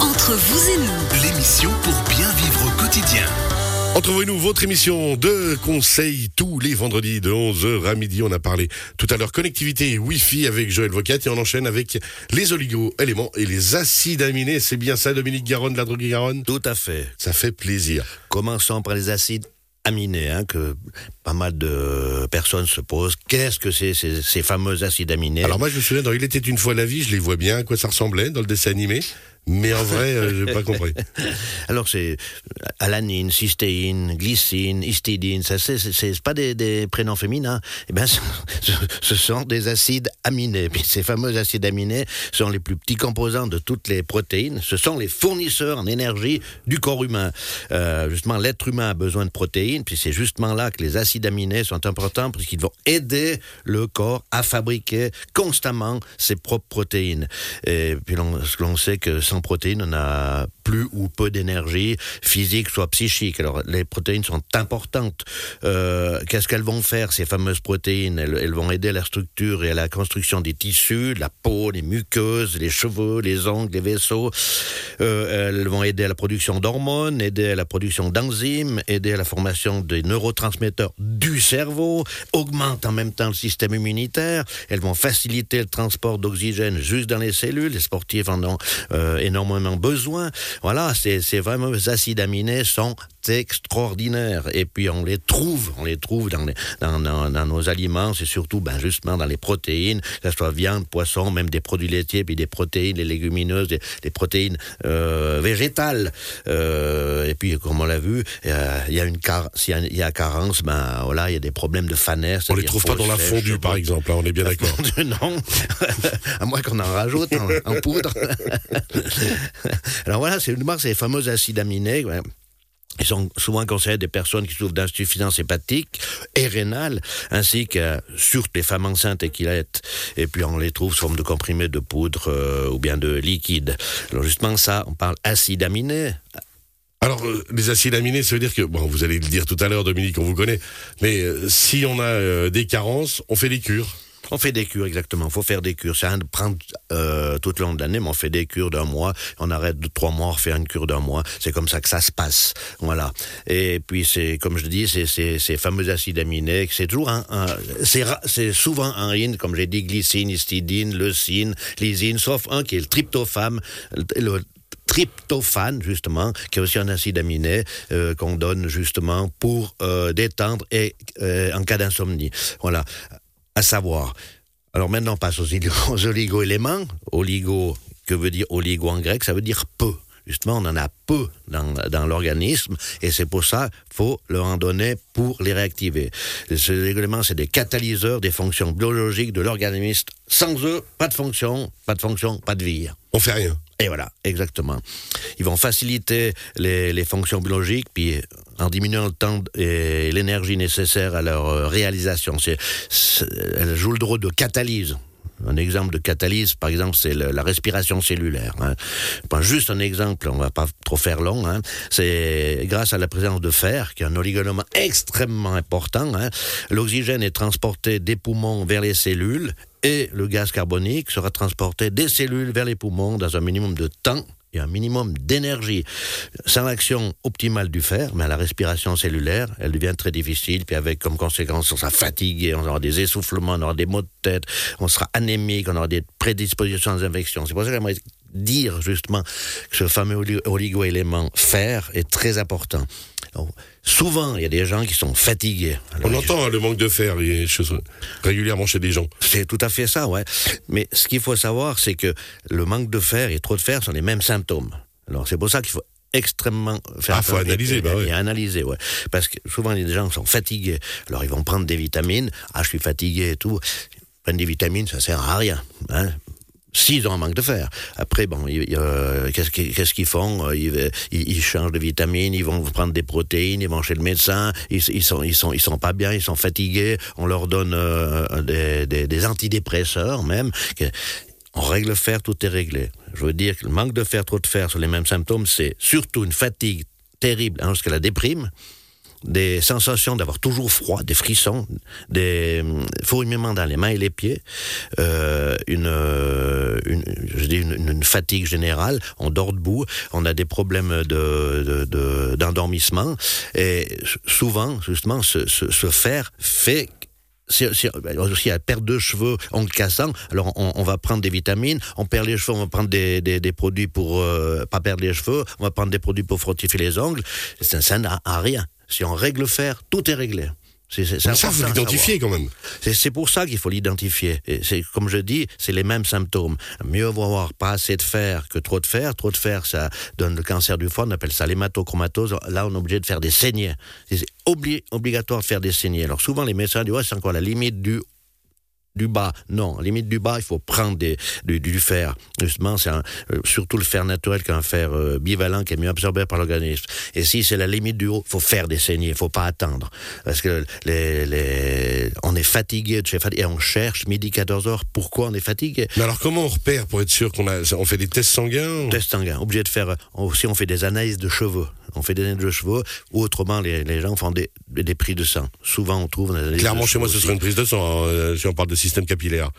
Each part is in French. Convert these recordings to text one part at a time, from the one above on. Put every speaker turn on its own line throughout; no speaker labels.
Entre vous et nous,
L'émission pour bien vivre au quotidien.
Entre vous et nous, votre émission de conseils tous les vendredis de 11h à midi. On a parlé tout à l'heure connectivité et Wi-Fi avec Joël Vocat et on enchaîne avec les oligo-éléments et les acides aminés. C'est bien ça, Dominique Garonne, de la droguerie Garonne?
Tout à fait.
Ça fait plaisir.
Commençons par les acides aminés, hein, que pas mal de personnes se posent. Qu'est-ce que c'est ces, ces fameux acides aminés?
Alors moi, je me souviens, dans Il était une fois la vie, je les vois bien, à quoi ça ressemblait dans le dessin animé. Mais en vrai, euh, j'ai pas compris.
Alors c'est alanine, cystéine, glycine, histidine, ça c'est pas des, prénoms féminins. Eh ben ce, sont des acides aminés. Puis ces fameux acides aminés sont les plus petits composants de toutes les protéines. Ce sont les fournisseurs en énergie du corps humain. Euh, justement, l'être humain a besoin de protéines. Puis c'est justement là que les acides aminés sont importants parce qu'ils vont aider le corps à fabriquer constamment ses propres protéines. Et puis l'on sait que sans protéines, on a plus ou peu d'énergie physique, soit psychique. Alors les protéines sont importantes. Euh, Qu'est-ce qu'elles vont faire, ces fameuses protéines? Elles, elles vont aider à la structure et à la construction des tissus, la peau, les muqueuses, les cheveux, les ongles, les vaisseaux. Euh, elles vont aider à la production d'hormones, aider à la production d'enzymes, aider à la formation des neurotransmetteurs du cerveau, augmentent en même temps le système immunitaire. Elles vont faciliter le transport d'oxygène juste dans les cellules. Les sportifs en ont euh, énormément besoin. Voilà, ces, ces fameux acides aminés sont extraordinaires. Et puis on les trouve, on les trouve dans, les, dans, dans, dans nos aliments, c'est surtout ben, justement dans les protéines, que ce soit viande, poisson, même des produits laitiers, puis des protéines, les légumineuses, des, des protéines euh, végétales. Euh, et puis comme on l'a vu, euh, il y a une car s'il y a- il y a carence, ben voilà, il y a des problèmes de fanès.
On les trouve pas dans la
sèche,
fondue, par
bon.
exemple, hein, on est bien d'accord.
non, à moins qu'on en rajoute en, en poudre. Alors voilà, c'est une marque, c'est les fameux acides aminés. ouais. Ils sont souvent conseillés des personnes qui souffrent d'insuffisance hépatique et rénale, ainsi que surtout les femmes enceintes et qui l'êtent. Et puis on les trouve sous forme de comprimés de poudre euh, ou bien de liquide. Alors justement ça, on parle acides aminés.
Alors, euh, les acides aminés, ça veut dire que, bon, vous allez le dire tout à l'heure, Dominique, on vous connaît, mais euh, si on a des carences, on fait des cures.
On fait des cures, exactement. faut faire des cures. De prendre euh, tout le l'année, mais on fait des cures d'un mois. On arrête de trois mois, on refait une cure d'un mois. C'est comme ça que ça se passe. Voilà. Et puis, c'est comme je dis, c'est ces fameux acides aminés. C'est toujours un, un- c'est souvent un in, comme j'ai dit, glycine, histidine, leucine, lysine, sauf un qui est le tryptophane. Le tryptophane, justement, qui est aussi un acide aminé euh, qu'on donne justement pour euh, détendre et euh, en cas d'insomnie. Voilà. À savoir. Alors maintenant, on passe aux, oli- aux oligo-éléments. Oligo, que veut dire oligo en grec? Ça veut dire peu. Justement, on en a peu dans, l'organisme et c'est pour ça faut leur en donner pour les réactiver. Ces éléments, c'est des catalyseurs des fonctions biologiques de l'organisme. Sans eux, pas de fonction, pas de fonction, pas de vie.
On fait rien.
Et voilà, exactement. Ils vont faciliter les, les fonctions biologiques, puis en diminuant le temps et l'énergie nécessaire à leur euh, réalisation. C'est, elles jouent le rôle de catalyse. Un exemple de catalyse, par exemple, c'est la respiration cellulaire. Hein. Juste un exemple, on va pas trop faire long. Hein. C'est grâce à la présence de fer, qui est un oligoélément extrêmement important. Hein. L'oxygène est transporté des poumons vers les cellules et le gaz carbonique sera transporté des cellules vers les poumons dans un minimum de temps et un minimum d'énergie. Sans l'action optimale du fer, mais la respiration cellulaire, elle devient très difficile, puis avec comme conséquence, on sera fatigué, on aura des essoufflements, on aura des maux de tête, on sera anémique, on aura des prédispositions aux infections. C'est pour ça dire justement que ce fameux oli- oligo-élément fer est très important. Alors, souvent, il y a des gens qui sont fatigués. Alors,
On entend hein, le manque de fer régulièrement chez des gens.
c'est tout à fait ça, ouais. Mais ce qu'il faut savoir, c'est que le manque de fer et trop de fer sont les mêmes symptômes. Alors c'est pour ça qu'il faut extrêmement faire
Ah, faut analyser,
et,
bah ouais.
et analyser, ouais. Parce que souvent les gens sont fatigués. Alors ils vont prendre des vitamines. Ah, je suis fatigué et tout. Prendre des vitamines, ça sert à rien. Hein. S'ils ont un manque de fer. Après, bon, qu'est-ce qu'ils font? Euh, ils, changent de vitamines, ils vont prendre des protéines, ils vont chez le médecin, ils, ils sont, ils sont, ils sont pas bien, ils sont fatigués. On leur donne euh, des, antidépresseurs même. On règle le fer, tout est réglé. Je veux dire que le manque de fer, trop de fer sur les mêmes symptômes, c'est surtout une fatigue terrible hein, jusqu'à la déprime, des sensations d'avoir toujours froid, des frissons, des euh, fourmillements dans les mains et les pieds, euh, une, euh, une, je dis une, fatigue générale, on dort debout, on a des problèmes de, de, de- d'endormissement, et souvent, justement, ce, ce fer fait c'est c'est- ben, aussi la perte de cheveux en le cassant. Alors on, va prendre des vitamines, on perd les cheveux, on va prendre des, des, produits pour euh, pas perdre les cheveux, on va prendre des produits pour fortifier les ongles. Ça, n'a rien. Si on règle le fer, tout est réglé. C'est c'est- c'est
ça, faut l'identifier quand même.
c'est c'est pour ça qu'il faut l'identifier. Et c'est comme je dis, c'est les mêmes symptômes. Mieux vaut avoir pas assez de fer que trop de fer. Trop de fer, ça donne le cancer du foie. On appelle ça l'hématochromatose. Là, on est obligé de faire des saignées. C'est obli- obligatoire de faire des saignées. Alors souvent, les médecins disent ouais, c'est encore la limite du du bas. Non, limite du bas, il faut prendre des, du, du fer. Justement, c'est euh, surtout le fer naturel qu'un fer euh, bivalent qui est mieux absorbé par l'organisme. Et si c'est la limite du haut, faut faire des saignées, faut pas attendre. Parce que les, les, on est fatigué de chez fatigué, et on cherche midi 14 heures. Pourquoi on est fatigué?
Mais alors comment on repère pour être sûr qu'on a, on fait des tests sanguins?
Test sanguin, obligé de faire. Aussi, on fait des analyses de cheveux. On fait des analyses de cheveux, ou autrement, les, les gens font des, des, prises de sang. Souvent, on trouve.
Clairement, chez moi, ce serait une prise de sang, hein, euh, si on parle de système capillaire.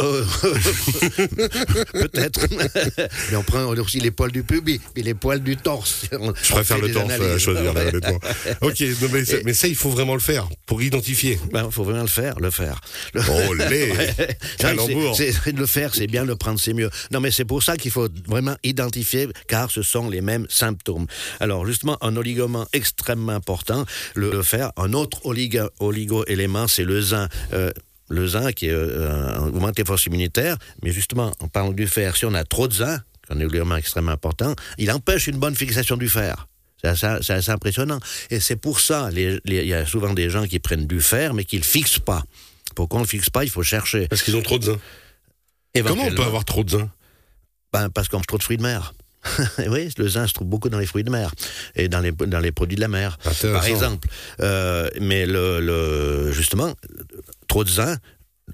Euh, Peut-être. Mais on prend aussi les poils du pubis et les poils du torse. On-
Je préfère le torse à
analyses.
choisir, là, honnêtement. Ok, non, mais, ça- mais ça, il faut vraiment le faire pour identifier.
Ben, faut vraiment le faire, le faire. Le-
Oh, les.
C'est- Le faire, c'est bien, le prendre, c'est mieux. Non, mais c'est pour ça qu'il faut vraiment identifier, car ce sont les mêmes symptômes. Alors, justement, un oligoment extrêmement important, le, le fer. Un autre oligo- oligo-élément, c'est le zinc. Euh, le zinc qui est, euh, augmente les forces immunitaires, mais justement, en parlant du fer, si on a trop de zinc, un élément extrêmement important, il empêche une bonne fixation du fer. C'est assez, impressionnant. Et c'est pour ça, il y a souvent des gens qui prennent du fer, mais qui ne le fixent pas. Pourquoi on ne le fixe pas Il faut chercher.
Parce qu'ils ont trop de zinc. Comment on peut avoir trop de zinc
Ben, parce qu'on mange trop de fruits de mer. oui, le zinc se trouve beaucoup dans les fruits de mer et dans les, dans les produits de la mer, par exemple. Euh, mais le, le, justement, trop de zinc,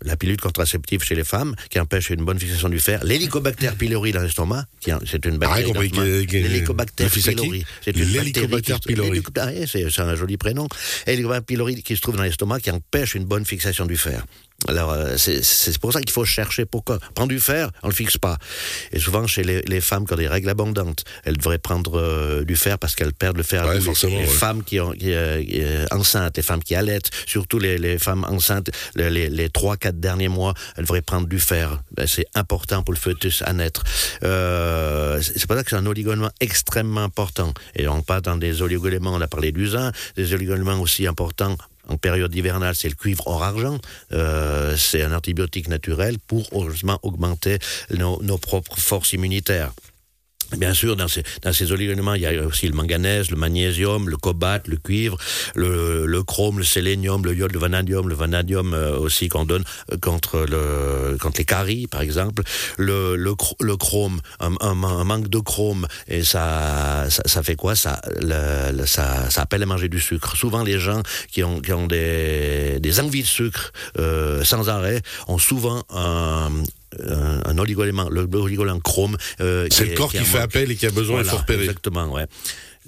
la pilule contraceptive chez les femmes qui empêche une bonne fixation du fer, l'hélicobacter pylori dans l'estomac, c'est une
Ah,
bactérie.
à qui
pylori. C'est une se-
pylori.
ah, c'est un joli prénom. Hélicobacter pylori qui se trouve dans l'estomac qui empêche une bonne fixation du fer. Alors, euh, c'est- pour ça qu'il faut chercher pourquoi. Prendre du fer, on le fixe pas. Et souvent, chez les, les femmes qui ont des règles abondantes, elles devraient prendre euh, du fer parce qu'elles perdent le fer.
Ouais,
Les
ouais.
femmes qui ont qui, euh, qui, euh, enceintes, les femmes qui allaitent, surtout les, les femmes enceintes, les, les, les 3-4 derniers mois, elles devraient prendre du fer. Ben, c'est important pour le fœtus à naître. C'est pour ça que c'est un oligoélément extrêmement important. Et on parle dans des oligoéléments, on a parlé du zinc, des oligoéléments aussi importants en période hivernale, c'est le cuivre hors argent. Euh, c'est un antibiotique naturel pour heureusement augmenter nos, nos propres forces immunitaires. Bien sûr, dans ces, dans il y a aussi le manganèse, le magnésium, le cobalt, le cuivre, le, chrome, le sélénium, le iode, le vanadium, le vanadium euh, aussi qu'on donne euh, contre, le, contre les caries, par exemple. Le, le, chro- le chrome, un, manque de chrome, et ça, fait quoi? Ça, le- le- ça, ça appelle à manger du sucre. Souvent, les gens qui ont, des envies de sucre euh, sans arrêt ont souvent un, un, un oligoélément, le oligoélément chrome. euh,
C'est le corps
qui
fait appel et qui a besoin, il
voilà,
faut repérer.
Exactement, ouais.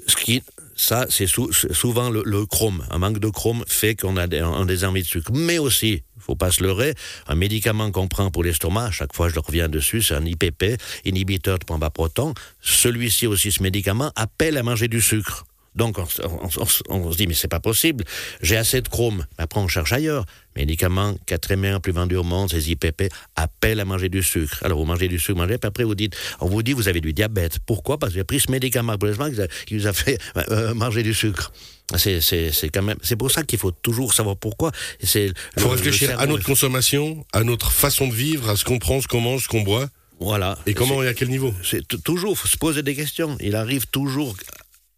Ce qui, ça, c'est sou- c'est souvent le, le chrome. Un manque de chrome fait qu'on a des, des envies de sucre. Mais aussi, faut pas se leurrer, un médicament qu'on prend pour l'estomac, à chaque fois je reviens dessus, c'est un IPP, inhibiteur de pompe à proton. Celui-ci aussi, ce médicament, appelle à manger du sucre. Donc on, se- on se- on- on se dit, mais c'est pas possible, j'ai assez de chrome. Après on cherche ailleurs. Médicaments, quatrième plus vendu au monde, ces IPP, appellent à manger du sucre. Alors vous mangez du sucre, mangez, puis après vous dites, on vous dit vous avez du diabète. Pourquoi? Parce que j'ai pris ce médicament qui vous a- vous fait euh, manger du sucre. C'est, c'est, c'est quand même, c'est pour ça qu'il faut toujours savoir pourquoi.
Il faut
le
réfléchir à notre consommation, à notre façon de vivre, à ce qu'on prend, ce qu'on mange, ce qu'on boit,
Voilà.
et comment et à quel niveau?
C'est toujours, faut se poser des questions. Il arrive toujours,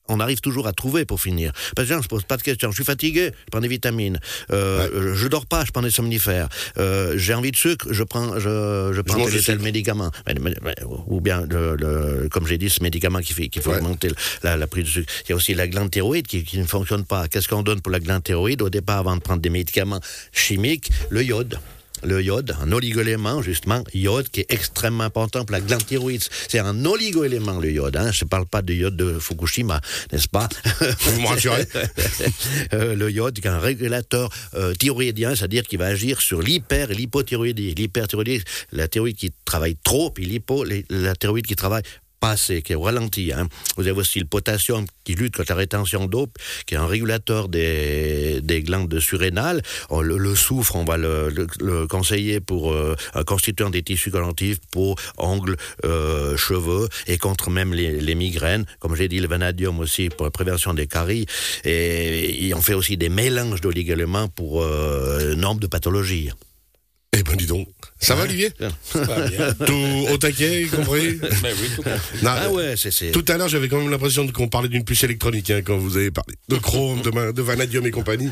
on arrive toujours à trouver pour finir. Parce que gens ne se posent pas de questions. Je suis fatigué, je prends des vitamines. Euh, euh, Je dors pas, je prends des somnifères. Euh, J'ai envie de sucre, je prends, je, je prends
mange
tel médicament. Mais- mais- mais- ou bien, le, le- comme j'ai dit, ce médicament qui fait, qu'il faut
Ouais.
augmenter la, la prise de sucre. Il y a aussi la glande thyroïde qui, qui ne fonctionne pas. Qu'est-ce qu'on donne pour la glande thyroïde? Au départ, avant de prendre des médicaments chimiques, le iode. Le iode, un oligoélément, justement, iode, qui est extrêmement important pour la glande thyroïde. C'est un oligoélément, le iode. Hein. Je ne parle pas du iode de Fukushima, n'est-ce pas?
Vous me rassurez
Euh, Le iode, qui est un régulateur euh, thyroïdien, c'est-à-dire qui va agir sur l'hyper et l'hypothyroïdie. L'hyperthyroïdie, la thyroïde qui travaille trop, puis l'hypo, la thyroïde qui travaille pas assez, qui est ralenti. hein. Vous avez aussi le potassium qui lutte contre la rétention d'eau, qui est un régulateur des, des glandes surrénales. Le, soufre, on va le, le- le conseiller pour euh, un constituant des tissus connectifs, peau, ongles, euh, cheveux, et contre même les, migraines. Comme j'ai dit, le vanadium aussi pour la prévention des caries. Et, et on fait aussi des mélanges d'oligo-éléments pour euh, nombre de pathologies.
Eh ben dis donc. Ça va Olivier
Pas bien.
Tout au taquet, y compris
Mais oui, tout compris.
Non,
Ah ouais, c'est... c'est-
Tout à l'heure, j'avais quand même l'impression qu'on parlait d'une puce électronique hein, quand vous avez parlé de Chrome, de, Vanadium et compagnie.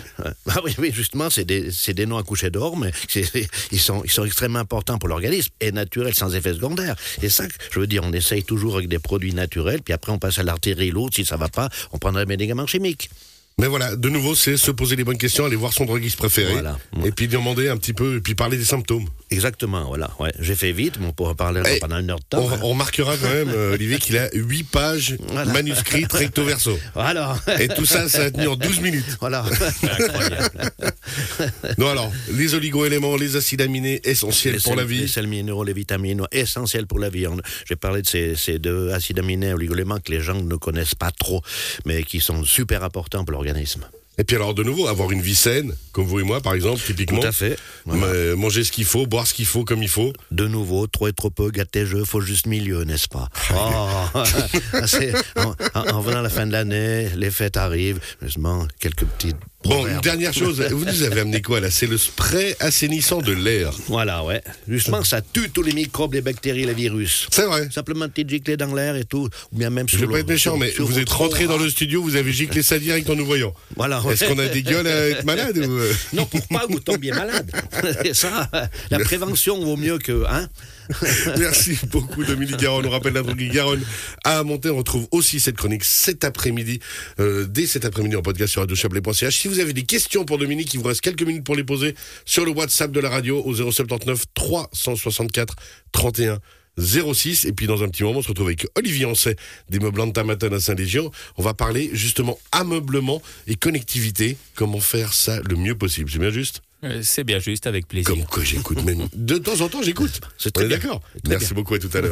Ah oui, oui, justement, c'est des, c'est des noms à coucher dehors, mais c'est- ils, sont, ils sont extrêmement importants pour l'organisme et naturels sans effet secondaire. Et ça, je veux dire, on essaye toujours avec des produits naturels, puis après on passe à l'artillerie lourde. Si ça va pas, on prendra des médicaments chimiques.
Mais voilà, de nouveau, c'est se poser les bonnes questions, aller voir son droguiste préféré,
Voilà.
et puis demander un petit peu, et puis parler des symptômes.
Exactement, voilà. Ouais, j'ai fait vite, mais on pourra parler
Eh,
pendant une heure de temps.
On,
hein.
on remarquera quand même, euh, Olivier, qu'il a 8 pages
Voilà.
manuscrites recto verso.
Voilà.
Et tout ça, ça a tenu en 12 minutes.
voilà.
Incroyable.
Non, alors, les oligo-éléments, les acides aminés, essentiels
Les
pour la vie.
Les sels minéraux, les vitamines, essentiels pour la vie. J'ai parlé de ces, ces deux acides aminés oligoéléments que les gens ne connaissent pas trop, mais qui sont super importants pour l'organisme.
Et puis alors, de nouveau, avoir une vie saine, comme vous et moi, par exemple, typiquement.
Tout à fait. Voilà.
Mais manger ce qu'il faut, boire ce qu'il faut comme il faut.
De nouveau, trop et trop peu, gâter jeu, faut juste milieu, n'est-ce pas? Oh, en, en- en venant la fin de l'année, les fêtes arrivent, justement, quelques petites
Bon, une dernière chose, vous nous avez amené quoi là? C'est le spray assainissant de l'air.
Voilà, ouais. Justement, ça tue tous les microbes, les bactéries, les virus.
C'est vrai.
Simplement une petite giclée dans l'air et tout, ou bien même
Je
sur
vais pas être méchant, mais vous êtes rentré dans le studio, vous avez giclé ça direct en nous voyant.
Voilà.
Est-ce qu'on a des gueules à être malade ou euh?
Non, pour pas que vous tombiez malade. C'est ça. La prévention vaut mieux que. Hein
Merci beaucoup Dominique Garonne. On rappelle la droguerie Garonne à monter. On retrouve aussi cette chronique cet après-midi, euh, dès cet après-midi en podcast sur radiochablais.ch. Si vous avez des questions pour Dominique, il vous reste quelques minutes pour les poser sur le WhatsApp de la radio au 079 364 31 06 et puis dans un petit moment on se retrouve avec Olivier Ancet des meubles de Tamaton à Saint-Légion on va parler justement ameublement et connectivité comment faire ça le mieux possible? C'est bien juste?
C'est bien juste, avec plaisir.
comme quoi j'écoute même de temps en temps j'écoute.
C'est très bien.
d'accord. Merci beaucoup à tout à l'heure